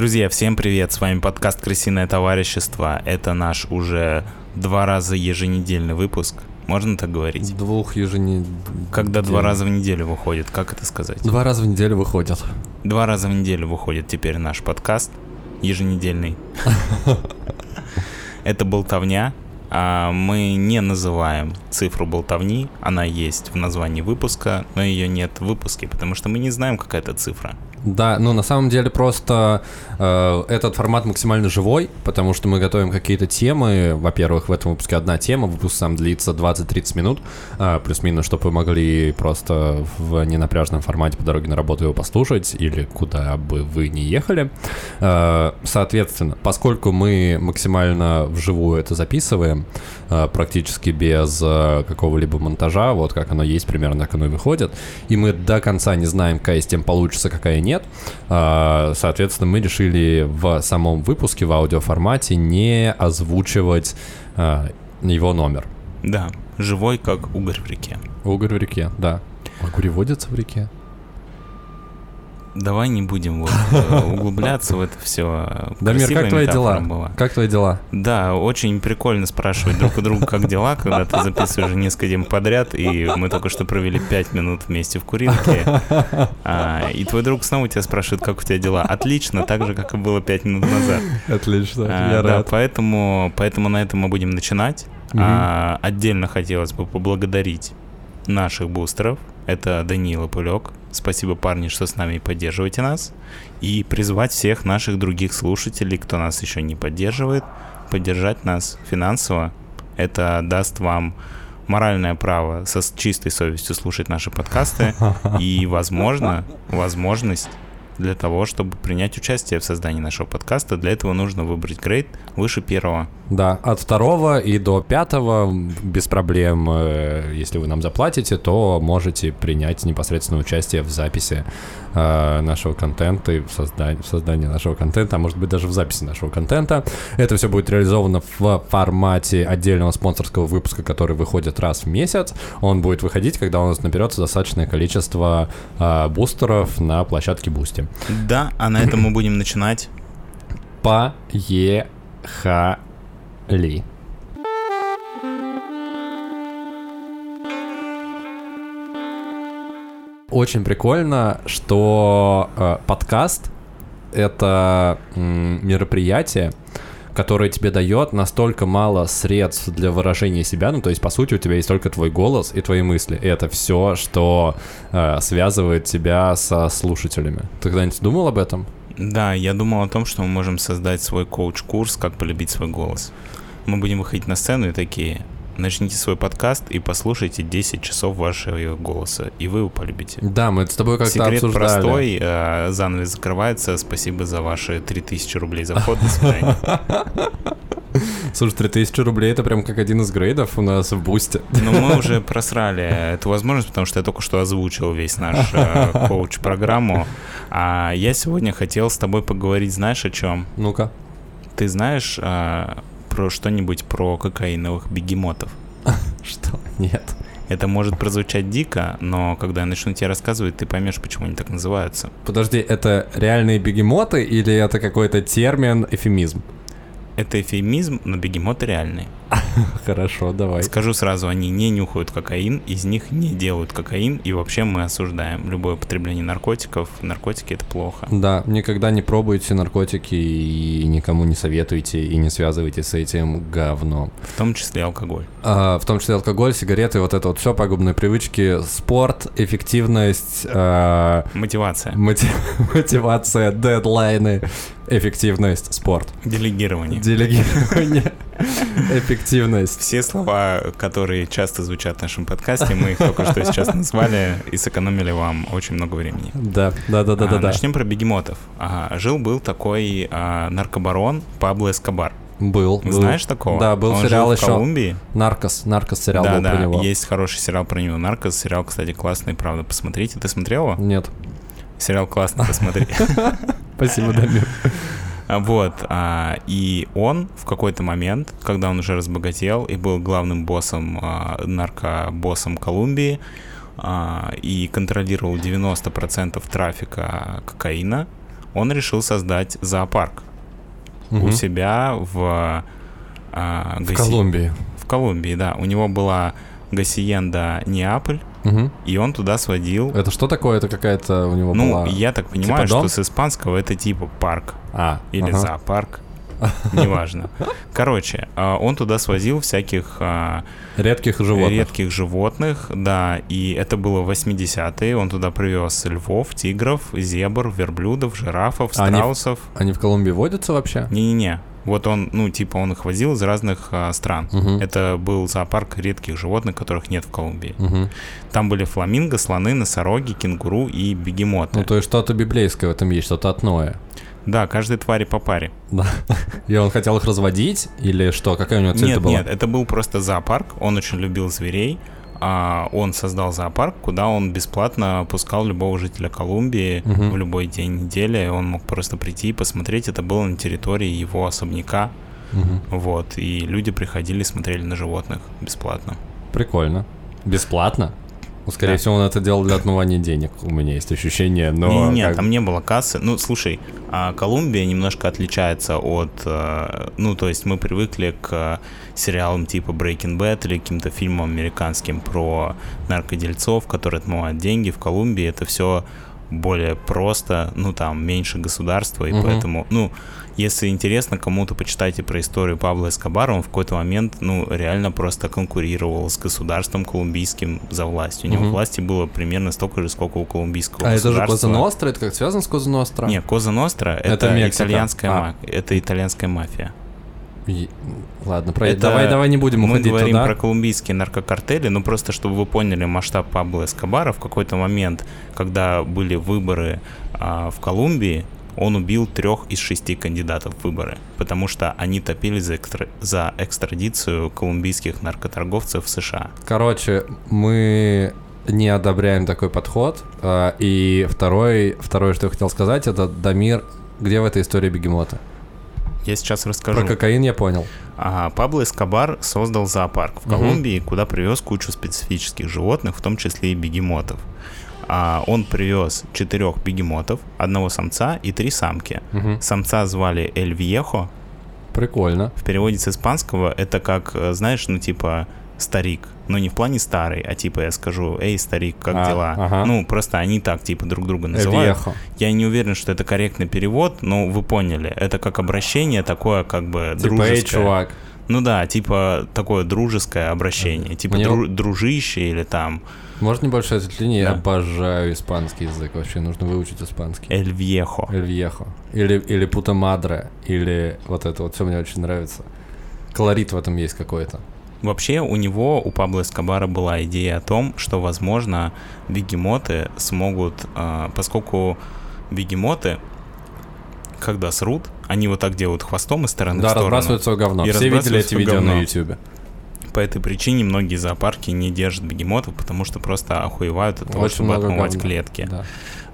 Друзья, всем привет! С вами подкаст «Крысиное товарищество». Это наш уже два раза еженедельный выпуск. Можно так говорить? Двух еженедельных. Когда два раза в неделю выходит, как это сказать? Два раза в неделю выходят. Два раза в неделю выходит теперь наш подкаст еженедельный. Это болтовня. А мы не называем цифру болтовни, она есть в названии выпуска, но ее нет в выпуске, потому что мы не знаем, какая это цифра. Да, ну на самом деле просто э, этот формат максимально живой, потому что мы готовим какие-то темы. Во-первых, в этом выпуске одна тема, выпуск сам длится 20-30 минут, э, плюс-минус, чтобы вы могли просто в ненапряжном формате по дороге на работу его послушать или куда бы вы ни ехали. Э, соответственно, поскольку мы максимально вживую это записываем, э, практически без э, какого-либо монтажа, вот как оно есть, примерно так оно и выходит, и мы до конца не знаем, какая из тем получится, какая нет, нет. А, соответственно, мы решили в самом выпуске в аудиоформате не озвучивать а, его номер. Да, живой, как угорь в реке. Угорь в реке, да. Угорь водится в реке? Давай не будем вот э, углубляться в это все. Дамир, как твои дела? Была. Как твои дела? Да, очень прикольно спрашивать друг у друга, как дела, когда ты записываешь несколько дней подряд, и мы только что провели 5 минут вместе в курилке, а, и твой друг снова тебя спрашивает, как у тебя дела. Отлично, так же, как и было 5 минут назад. Отлично, а, я да, рад. Поэтому, поэтому на этом мы будем начинать. Угу. А, отдельно хотелось бы поблагодарить наших бустеров. Это Даниил и Пулек. Спасибо, парни, что с нами поддерживаете нас. И призвать всех наших других слушателей, кто нас еще не поддерживает, поддержать нас финансово. Это даст вам моральное право со чистой совестью слушать наши подкасты и, возможно, возможность для того, чтобы принять участие в создании нашего подкаста. Для этого нужно выбрать грейд выше первого. Да, от второго и до пятого без проблем. Э, если вы нам заплатите, то можете принять непосредственное участие в записи э, нашего контента и в создании, в создании нашего контента, а может быть даже в записи нашего контента. Это все будет реализовано в формате отдельного спонсорского выпуска, который выходит раз в месяц. Он будет выходить, когда у нас наберется достаточное количество э, бустеров на площадке Boosty. Да, а на этом мы будем начинать. Поехали. Очень прикольно, что э, подкаст это мероприятие, которое тебе дает настолько мало средств для выражения себя. Ну, то есть, по сути, у тебя есть только твой голос и твои мысли. И это все, что э, связывает тебя со слушателями. Ты когда-нибудь думал об этом? Да, я думал о том, что мы можем создать свой коуч-курс «Как полюбить свой голос». Мы будем выходить на сцену и такие, начните свой подкаст и послушайте 10 часов вашего голоса, и вы его полюбите. Да, мы это с тобой как-то Секрет обсуждали. простой, э, занавес закрывается, спасибо за ваши 3000 рублей за вход, до свидания. Слушай, 3000 рублей это прям как один из грейдов у нас в бусте. Ну, мы уже просрали эту возможность, потому что я только что озвучил весь наш э, коуч-программу. А я сегодня хотел с тобой поговорить, знаешь, о чем? Ну-ка. Ты знаешь э, про что-нибудь про кокаиновых бегемотов? Что? Нет. Это может прозвучать дико, но когда я начну тебе рассказывать, ты поймешь, почему они так называются. Подожди, это реальные бегемоты или это какой-то термин, эфемизм? Это эфемизм, но бегемоты реальные. Хорошо, давай. Скажу сразу, они не нюхают кокаин, из них не делают кокаин, и вообще мы осуждаем любое употребление наркотиков. Наркотики это плохо. Да, никогда не пробуйте наркотики и никому не советуйте и не связывайте с этим говном. В том числе алкоголь. А, в том числе алкоголь, сигареты, вот это вот все пагубные привычки, спорт, эффективность, а... мотивация, мотив... мотивация, дедлайны, эффективность, спорт. Делегирование. Делегирование. Эффективность. Все слова, которые часто звучат в нашем подкасте, мы их только что сейчас назвали и сэкономили вам очень много времени. Да, да, да, да, да. Начнем про бегемотов. Жил-был такой а, наркобарон Пабло Эскобар. Был. Знаешь такого? Да, был Он сериал еще. в Колумбии. Наркос. Наркос сериал да, был да, про него. есть хороший сериал про него. Наркос сериал, кстати, классный, правда, посмотрите. Ты смотрел его? Нет. Сериал классный, посмотри. Спасибо, Дамир. Вот, а, и он в какой-то момент, когда он уже разбогател и был главным боссом, а, наркобоссом Колумбии, а, и контролировал 90% трафика кокаина, он решил создать зоопарк у Мгм. себя в... а, В Гаси- Колумбии. В Колумбии, да. У него была Гасиенда Неаполь, Мгм. и он туда сводил... Это что такое? Это какая-то у него Ну, была... я так понимаю, дом? что с испанского это типа парк А, или ага. зоопарк. Неважно. Короче, а, он туда свозил всяких а, Редких животных. редких животных, да, и это было в 80-е. Он туда привез львов, тигров, зебр, верблюдов, жирафов, А они страусов. Они в Колумбии водятся вообще? Не-не-не. Вот он, ну, типа, он их возил из разных а, стран. Мгм. Это был зоопарк редких животных, которых нет в Колумбии. Мгм. Там были фламинго, слоны, носороги, кенгуру и бегемоты. Ну, то есть что-то библейское в этом есть, что-то от Ноя. Да, каждой твари по паре. Да. И он хотел их разводить? Или что? Какая у него цель Нет, была? нет, это был просто зоопарк. Он очень любил зверей. А он создал зоопарк, куда он бесплатно пускал любого жителя Колумбии Мгм. в любой день недели. Он мог просто прийти и посмотреть. Это было на территории его особняка. Мгм. Вот. И люди приходили, смотрели на животных бесплатно. Прикольно. Бесплатно? Ну, скорее Да. всего, он это делал для отмывания денег. У меня есть ощущение, но... Не, не, как- там не было кассы. Ну, слушай, а Колумбия немножко отличается от... э, Ну, то есть мы привыкли к сериалам типа Breaking Bad или каким-то фильмам американским про наркодельцов, которые отмывают деньги. В Колумбии это все более просто, ну, там, меньше государства, и Мгм. поэтому, ну, если интересно кому-то, почитайте про историю Пабло Эскобара, он в какой-то момент, ну, реально просто конкурировал с государством колумбийским за власть. У него Мгм. власти было примерно столько же, сколько у колумбийского А это же государства. Коза Ностра? Это как связано с Коза Ностра? Не, Коза Ностра это, Это итальянская А. это итальянская мафия. Ладно, про... Это давай, давай не будем Мы уходить говорим туда. про колумбийские наркокартели, но просто чтобы вы поняли масштаб Пабло Эскобара, в какой-то момент, когда были выборы а, в Колумбии, он убил трех из шести кандидатов в выборы, потому что они топили за, экстра- за экстрадицию колумбийских наркоторговцев в США. Короче, мы не одобряем такой подход. А, И второй, второе, что я хотел сказать, это Дамир, где в этой истории бегемота? Я сейчас расскажу. Про кокаин я понял. А, Пабло Эскобар создал зоопарк в. Колумбии, куда привез кучу специфических животных, в том числе и бегемотов. А, он привез четырех бегемотов, одного самца и три самки. Мгм. Самца звали Эль Вьехо. Прикольно. В переводе с испанского это как, э, знаешь, ну типа старик. Но не в плане старый, а типа я скажу, эй, старик, как А, дела? ага. Ну, просто они так типа друг друга называют. Вьехо. Я не уверен, что это корректный перевод, но вы поняли. Это как обращение такое, как бы Типа, эй, дружеское. чувак. Ну да, типа такое дружеское обращение. Типа Мне- дру- дружище или там Может небольшое ответвление? Я Да. обожаю испанский язык. Вообще нужно выучить испанский. Эль Вьехо. Эль Вьехо. Или, или Пута Мадре. Или вот это вот все мне очень нравится. Колорит в этом есть какой-то. Вообще у него, у Пабло Эскобара была идея о том, что, возможно, бегемоты смогут, а, поскольку бегемоты, когда срут, они вот так делают хвостом из стороны да, в сторону. разбрасывают свое говно. И Все видели эти видео говно. на YouTube. По этой причине многие зоопарки не держат бегемотов, потому что просто охуевают от того, Очень чтобы отмывать говна. клетки. Да.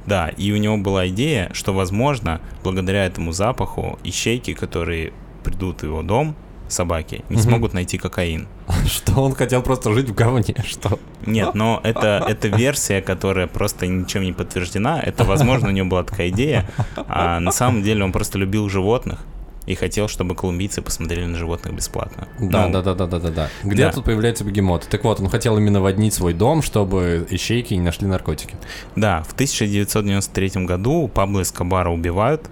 Да, и у него была идея, что, возможно, благодаря этому запаху ищейки, которые придут в его дом, собаки, не Мгм. смогут найти кокаин. Что он хотел просто жить в говне? Что? Нет, но это, это версия, которая просто ничем не подтверждена. Это, возможно, у него была такая идея. А на самом деле он просто любил животных и хотел, чтобы колумбийцы посмотрели на животных бесплатно. Да, Ну, да, да, да, да, да, да. Где Да. тут появляется бегемот? Так вот, он хотел именно воднить свой дом, чтобы ищейки не нашли наркотики. Да, в 1993 году Пабло Эскобара убивают,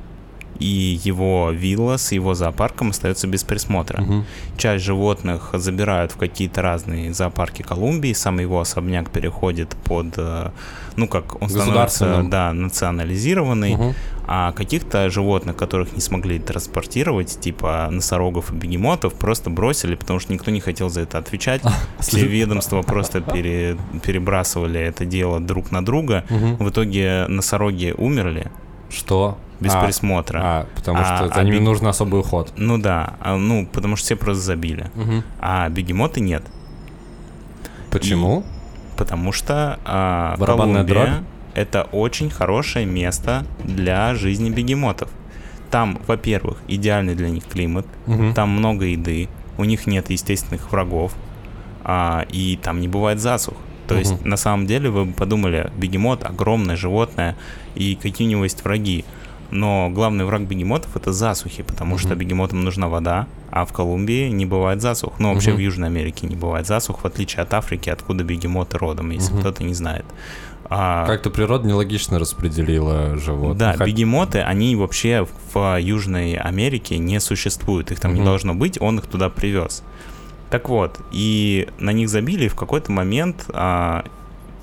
и его вилла с его зоопарком остается без присмотра. Мгм. Часть животных забирают в какие-то разные зоопарки Колумбии, сам его особняк переходит под, э, ну как, он становится, да, национализированный, Мгм. а каких-то животных, которых не смогли транспортировать, типа носорогов и бегемотов, просто бросили, потому что никто не хотел за это отвечать. Все ведомства просто пере- перебрасывали это дело друг на друга. Мгм. В итоге носороги умерли Что? Без А, присмотра. А, потому А- что за а ними бег- нужен особый уход. Ну да, а, ну потому что все просто забили. Мгм. А бегемоты нет. Почему? Потому что а, Барабанная Колумбия дробь? это очень хорошее место для жизни бегемотов. Там, во-первых, идеальный для них климат, Мгм. там много еды, у них нет естественных врагов, а, и там не бывает засух. То есть, Мгм. на самом деле, вы бы подумали, бегемот огромное животное, и какие у него есть враги. Но главный враг бегемотов это засухи, потому что Мгм. бегемотам нужна вода, а в Колумбии не бывает засух. Ну, вообще Мгм. в Южной Америке не бывает засух, в отличие от Африки, откуда бегемоты родом, если Мгм. кто-то не знает. А, Как-то природа нелогично распределила животных. да, Как- бегемоты, они вообще в Южной Америке не существуют, их там не Мгм. должно быть, он их туда привез. Так вот, и на них забили, и в какой-то момент а,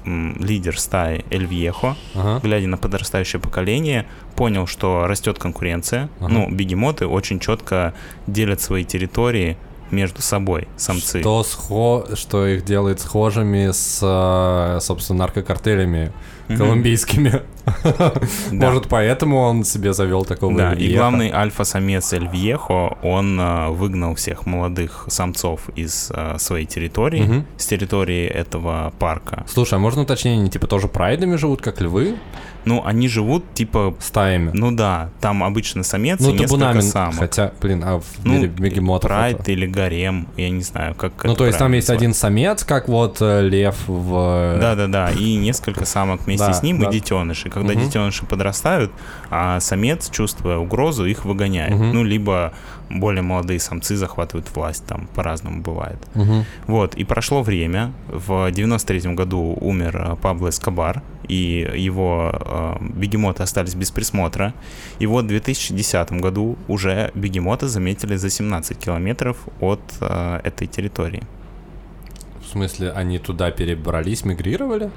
лидер стаи Эль Вьехо, Ага. глядя на подрастающее поколение, понял, что растет конкуренция. Ага. Ну, бегемоты очень четко делят свои территории между собой, самцы. Что, схо... что их делает схожими с, э, собственно, наркокартелями. Колумбийскими. Может, поэтому он себе завел такого Да, и главный альфа-самец Эль Вьехо, он а, выгнал всех молодых самцов из а, своей территории, с территории этого парка. Слушай, а можно уточнение, они типа тоже прайдами живут, как львы? Ну, они живут типа, Стаями? ну да, там обычно самец Ну, и несколько самок. хотя, блин, а в Ну, бегемотов прайд это- или гарем, я не знаю, как Ну, то есть там есть один самец, как вот э, лев в... Да-да-да, и несколько самок вместе Да, с ним, да. и детеныши. Когда Мгм. детеныши подрастают, а самец, чувствуя угрозу, их выгоняет. Мгм. Ну, либо более молодые самцы захватывают власть, там по-разному бывает. Мгм. Вот, и прошло время. В 93 году умер э, Пабло Эскобар, и его э, бегемоты остались без присмотра. И вот в 2010 году уже бегемота заметили за 17 километров от э, этой территории. В смысле, они туда перебрались, мигрировали?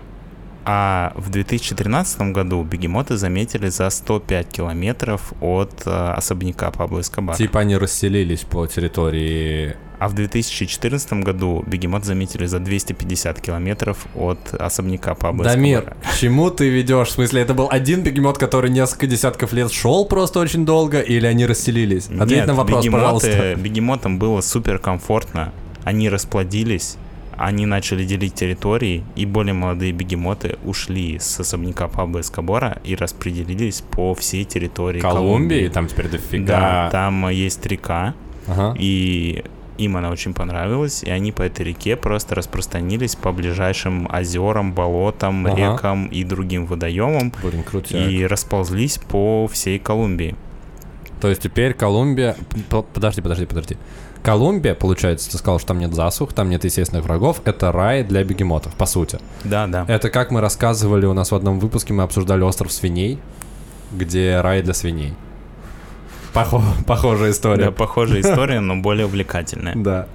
А в 2013 году бегемоты заметили за 105 километров от э, особняка Пабло Эскобара. Типа они расселились по территории... А в 2014 году бегемот заметили за 250 километров от особняка Пабло Дамир, Эскобара. к чему ты ведешь? В смысле, это был один бегемот, который несколько десятков лет шел просто очень долго, или они расселились? Ответь Нет, на вопрос, бегемоты- пожалуйста. Бегемотам было супер комфортно. Они расплодились, они начали делить территории, и более молодые бегемоты ушли с особняка Пабло Эскобара и распределились по всей территории Колумбии, Колумбии. там теперь дофига. Да, там есть река, Ага. и им она очень понравилась, и они по этой реке просто распространились по ближайшим озерам, болотам, Ага. рекам и другим водоемам, Блин, крутяк. и расползлись по всей Колумбии. То есть теперь Колумбия... Подожди, подожди, подожди. Колумбия, получается, ты сказал, что там нет засух, там нет естественных врагов. Это рай для бегемотов, по сути. Да, да. Это как мы рассказывали у нас в одном выпуске, мы обсуждали остров свиней, где рай для свиней. Похо- похожая Да, история. похожая история, но более увлекательная. Да.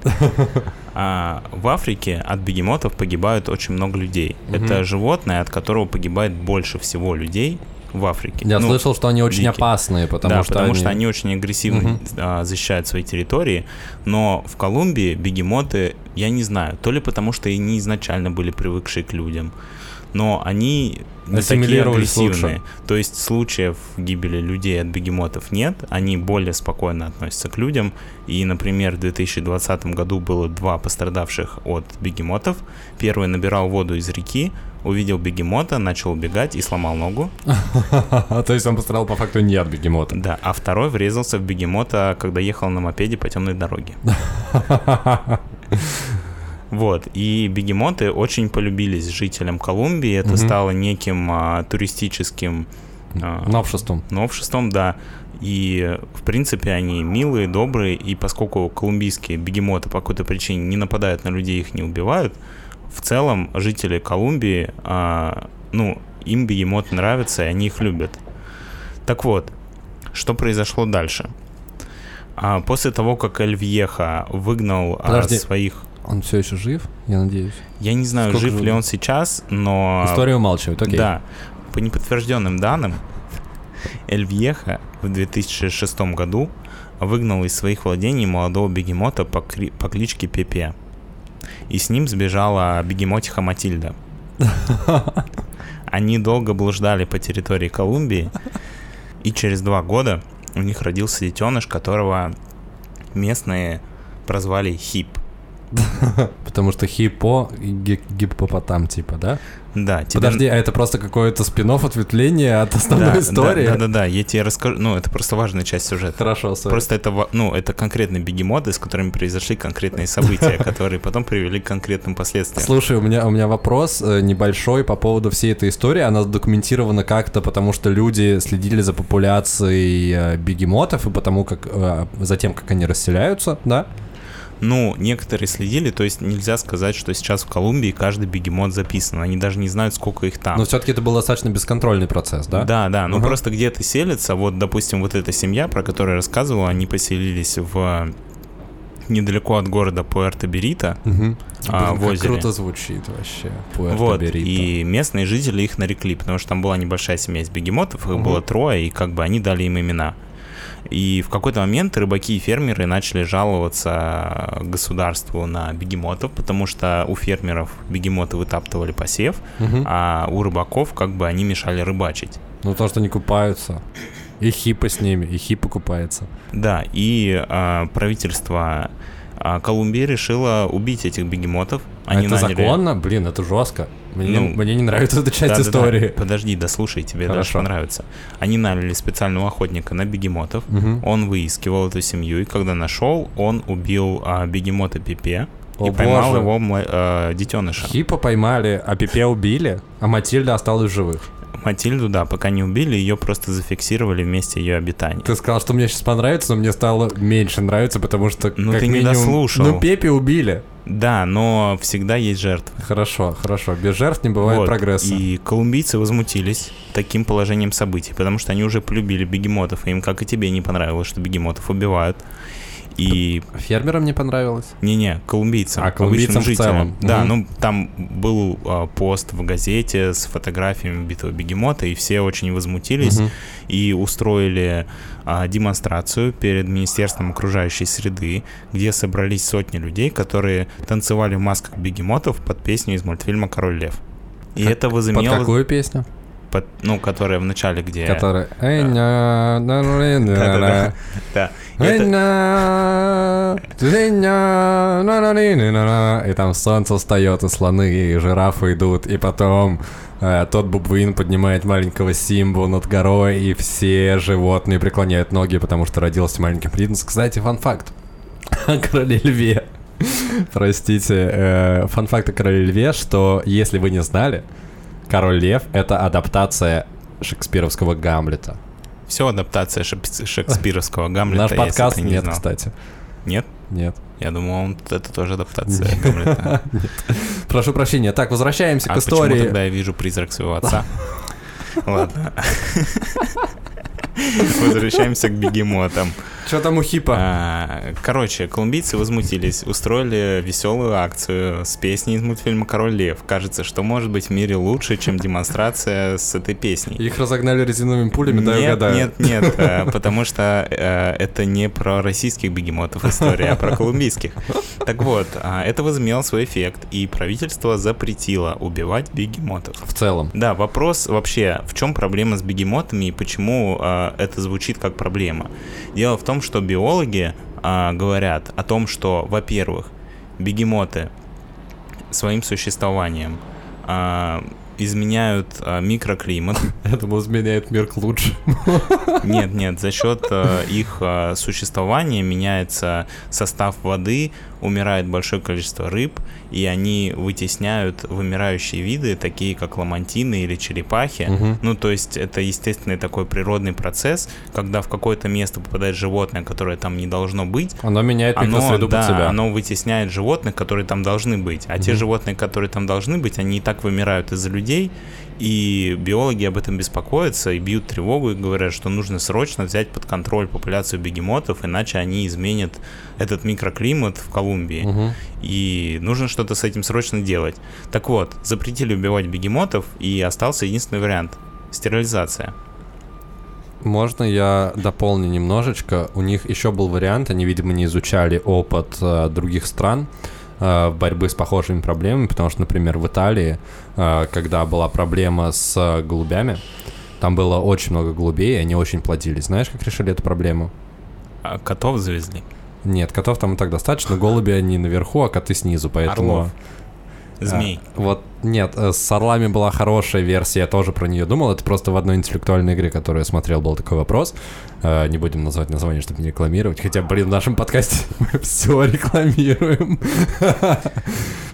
А в Африке от бегемотов погибают очень много людей. Мгм. Это животное, от которого погибает больше всего людей в Африке. Я Ну, слышал, что они очень дикие. опасные, потому да, что потому они... что они очень агрессивно а, защищают свои территории. Но в Колумбии бегемоты, я не знаю, то ли потому что они изначально были привыкшие к людям, но они не такие агрессивные. лучше. То есть случаев гибели людей от бегемотов нет, они более спокойно относятся к людям. И, например, в 2020 году было два пострадавших от бегемотов. Первый набирал воду из реки, увидел бегемота, начал убегать и сломал ногу. То есть он пострадал по факту не от бегемота. Да, а второй врезался в бегемота, когда ехал на мопеде по темной дороге. Вот, и бегемоты очень полюбились жителям Колумбии. Это стало неким а, туристическим а, Новшеством. новшеством, да. И, в принципе, они милые, добрые, и поскольку колумбийские бегемоты по какой-то причине не нападают на людей, их не убивают, в целом жители Колумбии, а, ну, им бегемоты нравятся, и они их любят. Так вот, что произошло дальше? А, после того, как Эль Вьеха выгнал а, Подожди. своих... Он все еще жив, я надеюсь. Я не знаю, Сколько жив же- ли он сейчас, но... История умалчивает, окей. Да. По неподтвержденным данным, Эль Вьеха в 2006 году выгнал из своих владений молодого бегемота по, кри- по кличке Пепе. И с ним сбежала бегемотиха Матильда. Они долго блуждали по территории Колумбии, и через два года у них родился детеныш, которого местные прозвали Хип. Потому что хипо гиппопотам, типа, да? Да, тебе... Подожди, а это просто какое-то спин ответвление от Да, основной да, истории? Да, да, да, я тебе расскажу. Ну, это просто важная часть сюжета. Хорошо, сори. Просто это, ну, это конкретные бегемоты, с которыми произошли конкретные события, которые потом привели к конкретным последствиям. Слушай, у меня, у меня вопрос э, небольшой по поводу всей этой истории. Она задокументирована как-то, потому что люди следили за популяцией э, бегемотов и потому как э, за тем, как они расселяются, да? Ну, некоторые следили, то есть нельзя сказать, что сейчас в Колумбии каждый бегемот записан. Они даже не знают, сколько их там. Но все-таки это был достаточно бесконтрольный процесс, да? Да, да, ну Ага. просто где-то селятся. Вот, допустим, вот эта семья, про которую я рассказывал, они поселились в недалеко от города Пуэрто-Берита. Мгм. А, Блин, в озере. круто звучит вообще. Вот, и местные жители их нарекли, потому что там была небольшая семья из бегемотов, их Мгм. было трое, и как бы они дали им имена. И в какой-то момент рыбаки и фермеры начали жаловаться государству на бегемотов, потому что у фермеров бегемоты вытаптывали посев, Мгм. а у рыбаков как бы они мешали рыбачить. Ну то, что не купаются. И хипа с ними, и хипа купается. Да, и а, правительство а, Колумбии решило убить этих бегемотов. А это наняли- законно? Блин, это жестко. Мне, Ну, мне не нравится эта часть Да-да-да, истории. Подожди, дослушай, тебе даже Хорошо. понравится. Они наняли специального охотника на бегемотов. Мгм. Он выискивал эту семью, и когда нашел, он убил а, бегемота Пипе и О, поймал боже. его мла- а, детеныша. Хипа поймали, а Пипе убили, а Матильда осталась живых. Матильду, да, пока не убили, ее просто зафиксировали вместе ее обитания. Ты сказал, что мне сейчас понравится, но мне стало меньше нравиться, потому что Ну, ты не минимум... дослушал. Ну, Пепе убили. Да, но всегда есть жертвы. Хорошо, хорошо. Без жертв не бывает Вот, прогресса. И колумбийцы возмутились таким положением событий, потому что они уже полюбили бегемотов, и им, как и тебе, не понравилось, что бегемотов убивают. И Фермерам не понравилось? Не-не, колумбийцам. А, колумбийцам в целом. жителям. Да, Мгм. ну там был а, пост в газете с фотографиями убитого бегемота, и все очень возмутились Мгм. и устроили а, демонстрацию перед Министерством окружающей среды, где собрались сотни людей, которые танцевали в масках бегемотов под песню из мультфильма «Король лев». И Как- это Под возымело... какую песню? Ну, которая в начале, где... Которая... Да-да-да. Да. И на, на. И там солнце встает, и слоны, и жирафы идут, и потом э, тот бубуин поднимает маленького Симбу над горой, и все животные преклоняют ноги, потому что родился маленький принц. Кстати, фан-факт о короле льве. Простите, э, фан-факт о короле льве, что если вы не знали, король лев — это адаптация шекспировского Гамлета. Все адаптация шекспировского Гамлета. Наш подкаст не нет, знал. кстати. Нет? Нет. Я думал, это тоже адаптация Гамлета. Прошу прощения. Так, возвращаемся А к почему истории. тогда я вижу призрак своего отца? Ладно. Возвращаемся к бегемотам. Что там у Хипа? А, Короче, колумбийцы возмутились, устроили веселую акцию с песней из мультфильма «Король лев». Кажется, что может быть в мире лучше, чем демонстрация с этой песней. Их разогнали резиновыми пулями, дай нет, угадаю. нет, нет, э, потому что э, это не про российских бегемотов история, а про колумбийских. Так вот, а, это возымело свой эффект, и правительство запретило убивать бегемотов. В целом. Да, вопрос вообще, в чем проблема с бегемотами и почему это звучит как проблема? Дело в том, что биологи а, говорят о том, что, во-первых, бегемоты своим существованием а, изменяют а, микроклимат. Думал, изменяет мир к лучшему. Нет, нет, за счет а, их а, существования меняется состав воды, умирает большое количество рыб, и они вытесняют вымирающие виды, такие как ламантины или черепахи. Мгм. Ну, то есть это естественный такой природный процесс, когда в какое-то место попадает животное, которое там не должно быть, Оно меняет оно, микросреду да, под себя. оно вытесняет животных, которые там должны быть. А те Мгм. животные, которые там должны быть, они и так вымирают из-за людей. И биологи об этом беспокоятся и бьют тревогу и говорят, что нужно срочно взять под контроль популяцию бегемотов, иначе они изменят этот микроклимат в Колумбии. Мгм. И нужно что-то с этим срочно делать. Так вот, запретили убивать бегемотов, и остался единственный вариант – стерилизация. Можно я дополню немножечко? У них еще был вариант, они, видимо, не изучали опыт э, других стран э, борьбы с похожими проблемами, потому что, например, в Италии, э, когда была проблема с э, голубями, там было очень много голубей, и они очень плодились. Знаешь, как решили эту проблему? А котов завезли. Нет, котов там и так достаточно. Голуби они наверху, а коты снизу, поэтому... Орлов. Змей. А, вот, нет, э, с орлами была хорошая версия, я тоже про нее думал. Это просто в одной интеллектуальной игре, которую я смотрел, был такой вопрос. Э, не будем называть название, чтобы не рекламировать. Хотя, блин, в нашем подкасте мы все рекламируем.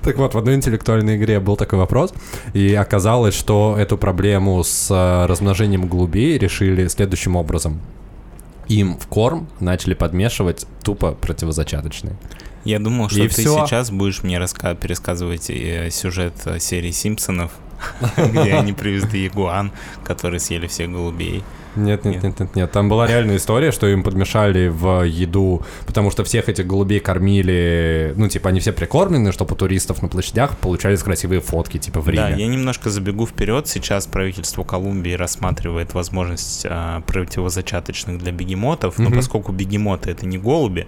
Так вот, в одной интеллектуальной игре был такой вопрос, и оказалось, что эту проблему с э, размножением голубей решили следующим образом. Им в корм начали подмешивать тупо противозачаточные. Я думал, что И ты всё. сейчас будешь мне раска- пересказывать э, сюжет э, серии Симпсонов, где они привезли ягуан, который съели всех голубей. Нет, нет, нет, нет, нет. Там была реальная история, что им подмешали в еду, потому что всех этих голубей кормили, ну, типа, они все прикормлены, чтобы у туристов на площадях получались красивые фотки, типа, в Да, Риме. я немножко забегу вперед. Сейчас правительство Колумбии рассматривает возможность а, противозачаточных для бегемотов, но Мгм. поскольку бегемоты это не голуби,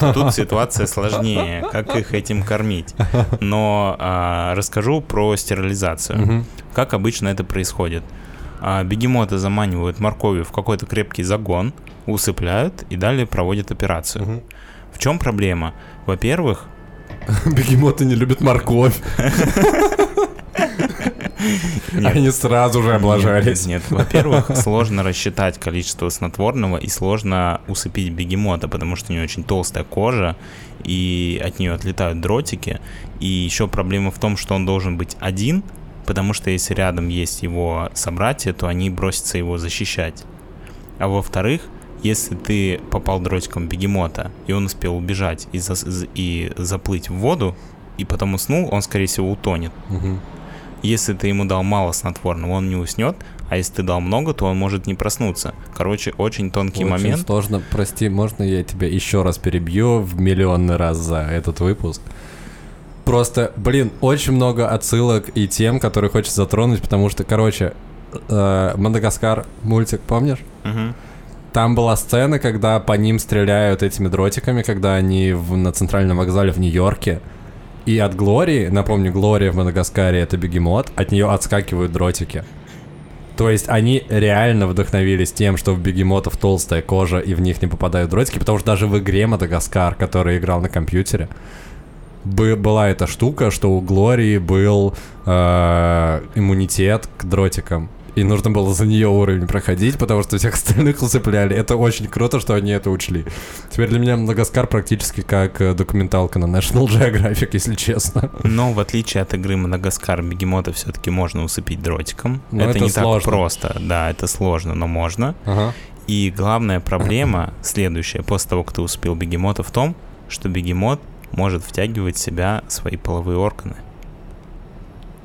то тут ситуация сложнее, как их этим кормить. Но а, расскажу про стерилизацию. Мгм. Как обычно это происходит? А, Бегемоты заманивают морковью в какой-то крепкий загон, усыпляют и далее проводят операцию. Мгм. В чем проблема? Во-первых, Бегемоты не любят морковь. Нет. Они сразу же облажались. Нет, нет. во-первых, сложно рассчитать количество снотворного и сложно усыпить бегемота, потому что у него очень толстая кожа, и от нее отлетают дротики. И еще проблема в том, что он должен быть один, потому что если рядом есть его собратья, то они бросятся его защищать. А во-вторых, если ты попал дротиком бегемота, и он успел убежать и, зас- и заплыть в воду, и потом уснул, он, скорее всего, утонет. Мгм. Если ты ему дал мало снотворного, он не уснет, а если ты дал много, то он может не проснуться. Короче, очень тонкий Очень момент. сложно. Прости, можно я тебя еще раз перебью в миллионный раз за этот выпуск? Просто, блин, очень много отсылок и тем, которые хочется затронуть, потому что, короче, э, Мадагаскар мультик, помнишь? Мгм. Там была сцена, когда по ним стреляют этими дротиками, когда они в- на центральном вокзале в Нью-Йорке. И от Глории, напомню, Глория в Мадагаскаре это бегемот, от нее отскакивают дротики. То есть они реально вдохновились тем, что у бегемотов толстая кожа и в них не попадают дротики, потому что даже в игре Мадагаскар, который играл на компьютере, была эта штука, что у Глории был э, иммунитет к дротикам. И нужно было за нее уровень проходить, потому что всех остальных усыпляли. Это очень круто, что они это учли. Теперь для меня Мадагаскар практически как э, документалка на National Geographic, если честно. Но в отличие от игры Мадагаскар, бегемота все-таки можно усыпить дротиком. Но это, это не сложно. так просто. Да, это сложно, но можно. Ага. И главная проблема следующая, после того, как ты успел бегемота, в том, что бегемот может втягивать в себя свои половые органы.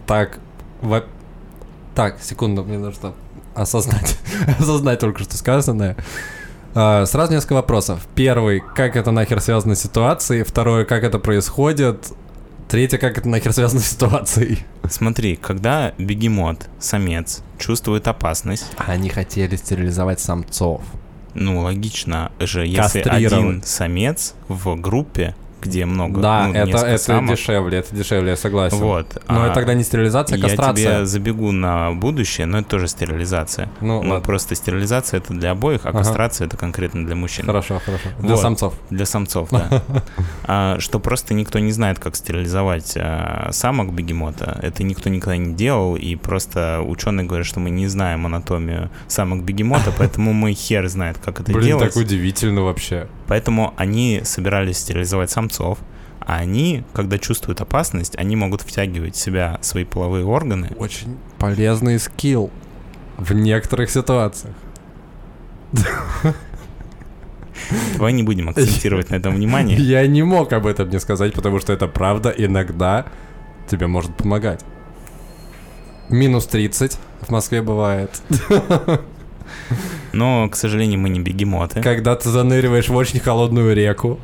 Так, во- так, секунду, мне нужно осознать, осознать только что сказанное. А, Сразу несколько вопросов. Первый, как это нахер связано с ситуацией? Второй, как это происходит? Третье, как это нахер связано с ситуацией? Смотри, когда бегемот, самец, чувствует опасность, Они хотели стерилизовать самцов. ну, логично же, если один самец в группе, где много, Да, ну, это, это самок, дешевле, это дешевле, я согласен. Вот. Но а это тогда не стерилизация, а Я кастрация. тебе забегу на будущее, но это тоже стерилизация. Ну, Ну, ладно. просто стерилизация это для обоих, а Ага. кастрация это конкретно для мужчин. Хорошо, хорошо. Для Вот. самцов. Для самцов, да. А, что просто никто не знает, как стерилизовать а, самок бегемота. Это никто никогда не делал, и просто ученые говорят, что мы не знаем анатомию самок бегемота, поэтому мы хер знает, как это Блин, делать. так удивительно вообще. Поэтому они собирались стерилизовать самцов, а они, когда чувствуют опасность, они могут втягивать в себя свои половые органы. Очень полезный скилл в некоторых ситуациях. Давай не будем акцентировать на этом внимание. Я не мог об этом не сказать, потому что это правда иногда тебе может помогать. Минус 30 в Москве бывает. Но, к сожалению, мы не бегемоты. Когда ты заныриваешь в очень холодную реку.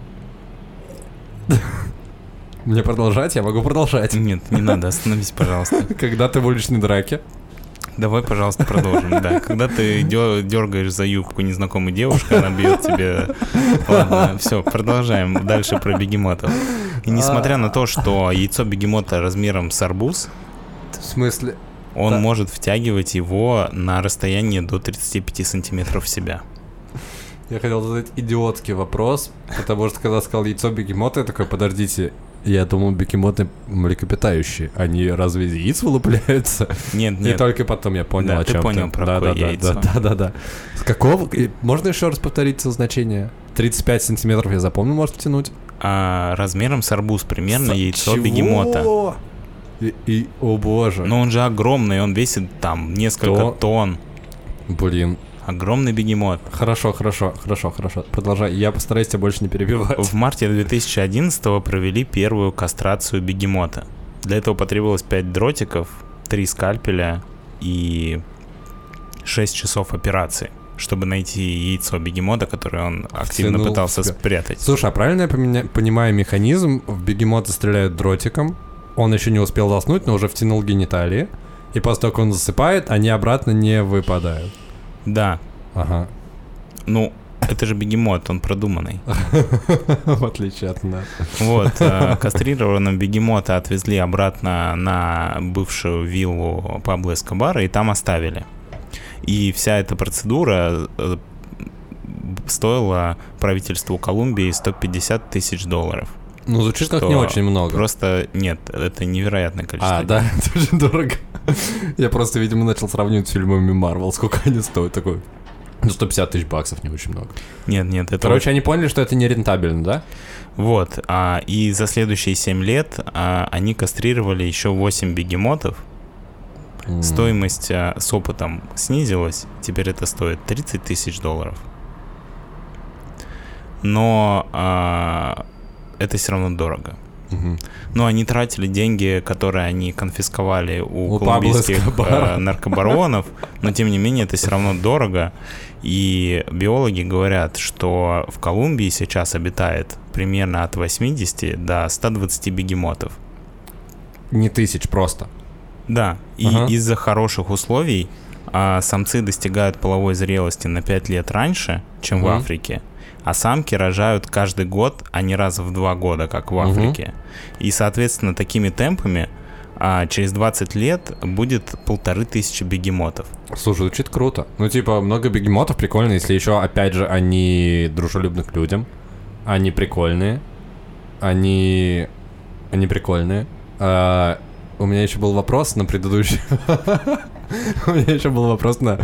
Мне продолжать? Я могу продолжать. Нет, не надо, остановись, пожалуйста. Когда ты в уличной драке. Давай, пожалуйста, продолжим. Да, когда ты дергаешь за юбку незнакомой девушки, она бьет тебе. Ладно, все, продолжаем дальше про бегемотов. И несмотря на то, что яйцо бегемота размером с арбуз, В смысле? Он Да. может втягивать его на расстояние до 35 сантиметров в себя. Я хотел задать идиотский вопрос, потому что когда сказал яйцо бегемота, я такой, подождите, я думал, бегемоты млекопитающие. Они разве из яиц вылупляются? Нет, И нет. только потом я понял, Да, о ты чем понял, про да, какое да, яйцо. Да, да, да, да. С какого? и Можно еще раз повторить значение? 35 сантиметров я запомнил, может тянуть. А, размером с арбуз примерно С- яйцо чего? бегемота. И, и- о боже. Но он же огромный, он весит там несколько Сто. тонн. Блин. Огромный бегемот. Хорошо, хорошо, хорошо, хорошо. Продолжай. Я постараюсь тебя больше не перебивать. В марте 2011 провели первую кастрацию бегемота. Для этого потребовалось 5 дротиков, 3 скальпеля и 6 часов операции, чтобы найти яйцо бегемота, которое он активно Втянул пытался спрятать. Слушай, а правильно я поменя- понимаю механизм? В бегемота стреляют дротиком, он еще не успел заснуть, но уже втянул гениталии, и после того, как он засыпает, они обратно не выпадают. Да, Ага. ну, это же бегемот, он продуманный. В отличие от нас. Вот, э, кастрированного бегемота отвезли обратно на бывшую виллу Пабло Эскобара и там оставили. И вся эта процедура э, стоила правительству Колумбии 150 тысяч долларов. Ну, звучит как не очень много. Просто нет, это невероятное количество. А, да, это очень дорого. Я просто, видимо, начал сравнивать с фильмами Марвел, сколько они стоят. Такой, ну, 150 тысяч баксов не очень много. Нет, нет, это Короче, они поняли, что это нерентабельно, да? Вот, а, и за следующие 7 лет а, они кастрировали еще 8 бегемотов. М. Стоимость а, с опытом снизилась, теперь это стоит 30 тысяч долларов. Но а, это все равно дорого. Но они тратили деньги, которые они конфисковали у, У колумбийских э, наркобаронов, но тем не менее это все равно дорого. И биологи говорят, что в Колумбии сейчас обитает примерно от 80 до 120 бегемотов. Не тысяч просто. Да, и Ага. из-за хороших условий а, самцы достигают половой зрелости на 5 лет раньше, чем в Мгм. Африке, а самки рожают каждый год, а не раз в два года, как в. Африке. И, соответственно, такими темпами а, через 20 лет будет полторы тысячи бегемотов. Слушай, звучит круто. Ну, типа, много бегемотов прикольно, если еще, опять же, они дружелюбны к людям. Они прикольные. Они... Они прикольные. А, у меня еще был вопрос на предыдущий... У меня еще был вопрос на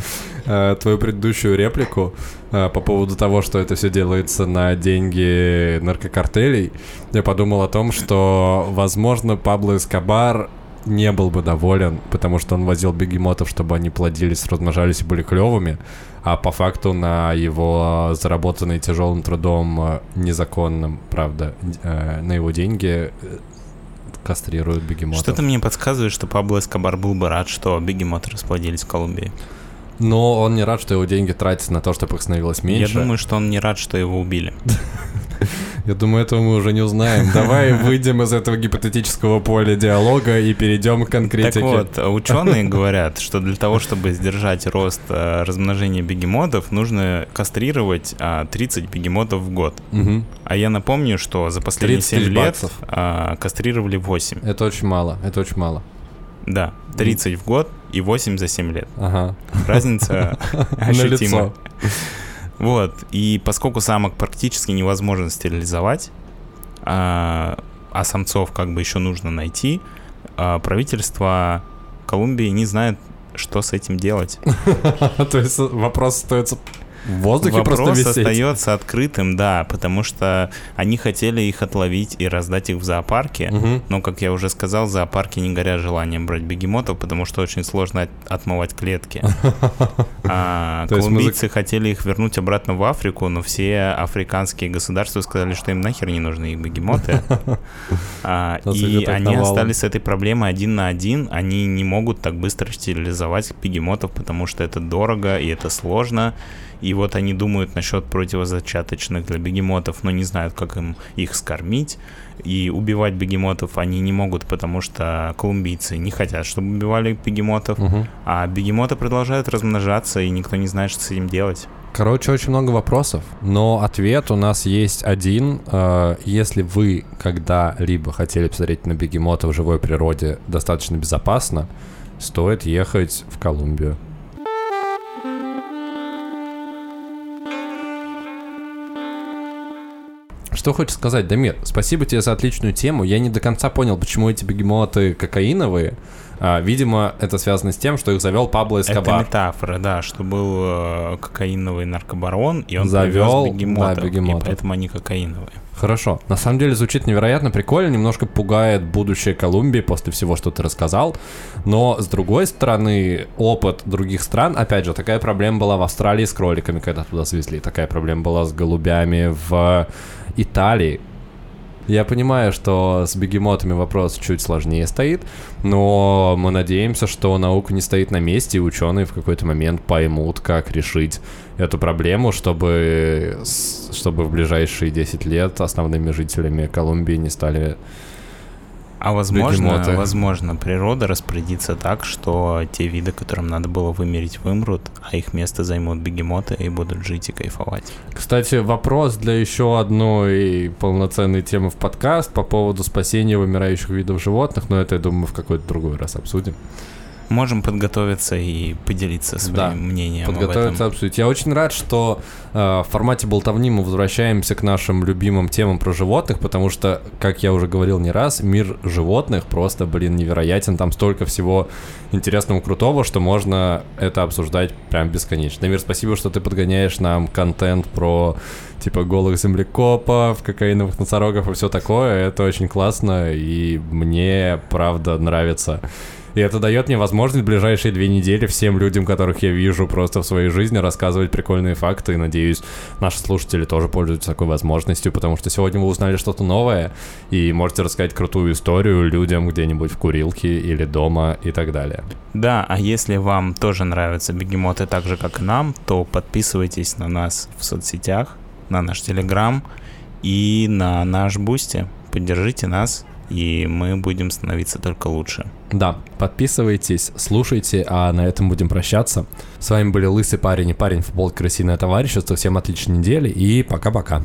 э, твою предыдущую реплику э, по поводу того, что это все делается на деньги наркокартелей. Я подумал о том, что, возможно, Пабло Эскобар не был бы доволен, потому что он возил бегемотов, чтобы они плодились, размножались и были клевыми, а по факту на его заработанный тяжелым трудом э, незаконным, правда, э, на его деньги э, кастрируют бегемотов. Что-то мне подсказывает, что Пабло Эскобар был бы рад, что бегемоты расплодились в Колумбии. Но он не рад, что его деньги тратятся на то, чтобы их становилось меньше. Я думаю, что он не рад, что его убили. Я думаю, этого мы уже не узнаем. Давай выйдем из этого гипотетического поля диалога и перейдем к конкретике. Так вот, ученые говорят, что для того, чтобы сдержать рост э, размножения бегемотов, нужно кастрировать а, 30 бегемотов в год. Мгм. А я напомню, что за последние 30 7 тысяч лет баксов. а, кастрировали 8. Это очень мало, это очень мало. Да, 30 в год и 8 за 7 лет. Ага. Разница ощутима. Вот, и поскольку самок практически невозможно стерилизовать, а, а самцов как бы еще нужно найти, а, правительство Колумбии не знает, что с этим делать. То есть вопрос остается в воздухе просто Вопрос висеть. остается открытым, да, потому что они хотели их отловить и раздать их в зоопарке, Мгм. но, как я уже сказал, зоопарки не горят желанием брать бегемотов, потому что очень сложно от- отмывать клетки. А колумбийцы хотели их вернуть обратно в Африку, но все африканские государства сказали, что им нахер не нужны их бегемоты. А, И они остались с этой проблемой один на один. Они не могут так быстро стерилизовать бегемотов, потому что это дорого и это сложно. И вот они думают насчет противозачаточных для бегемотов, но не знают, как им их скормить. И убивать бегемотов они не могут, потому что колумбийцы не хотят, чтобы убивали бегемотов. Мгм. А бегемоты продолжают размножаться, и никто не знает, что с этим делать. Короче, очень много вопросов, но ответ у нас есть один. Э, Если вы когда-либо хотели посмотреть на бегемота в живой природе достаточно безопасно, стоит ехать в Колумбию. Что хочешь сказать, Дамир? Спасибо тебе за отличную тему. Я не до конца понял, почему эти бегемоты кокаиновые. А, видимо, это связано с тем, что их завел Пабло Эскобар. Это метафора, да, что был э, кокаиновый наркобарон, и он Завел, бегемотов, да, бегемотов. и поэтому они кокаиновые. Хорошо. На самом деле звучит невероятно прикольно, немножко пугает будущее Колумбии после всего, что ты рассказал. Но, с другой стороны, опыт других стран, опять же, такая проблема была в Австралии с кроликами, когда туда свезли. Такая проблема была с голубями в Италии. Я понимаю, что с бегемотами вопрос чуть сложнее стоит, но мы надеемся, что наука не стоит на месте, и ученые в какой-то момент поймут, как решить эту проблему, чтобы, чтобы в ближайшие 10 лет основными жителями Колумбии не стали... А возможно, Бегемоты. возможно, природа распорядится так, что те виды, которым надо было вымереть, вымрут, а их место займут бегемоты и будут жить и кайфовать. Кстати, вопрос для еще одной полноценной темы в подкаст по поводу спасения вымирающих видов животных, но это, я думаю, в какой-то другой раз обсудим. Можем подготовиться и поделиться своим Да, мнением об подготовиться обсудить. Я очень рад, что э, в формате болтовни мы возвращаемся к нашим любимым темам про животных, потому что, как я уже говорил не раз, мир животных просто, блин, невероятен. Там столько всего интересного, крутого, что можно это обсуждать прям бесконечно. Мир, спасибо, что ты подгоняешь нам контент про типа голых землекопов, кокаиновых носорогов и все такое. Это очень классно, и мне, правда, нравится. И это дает мне возможность в ближайшие две недели всем людям, которых я вижу просто в своей жизни, рассказывать прикольные факты. И надеюсь, наши слушатели тоже пользуются такой возможностью, потому что сегодня вы узнали что-то новое и можете рассказать крутую историю людям где-нибудь в курилке или дома и так далее. Да, а если вам тоже нравятся бегемоты так же, как и нам, то подписывайтесь на нас в соцсетях, на наш Телеграм и на наш Boosty. Поддержите нас, и мы будем становиться только лучше. Да, подписывайтесь, слушайте, а на этом будем прощаться. С вами были Лысый парень и парень в футболке «Крысиное товарищество». Всем отличной недели и пока-пока.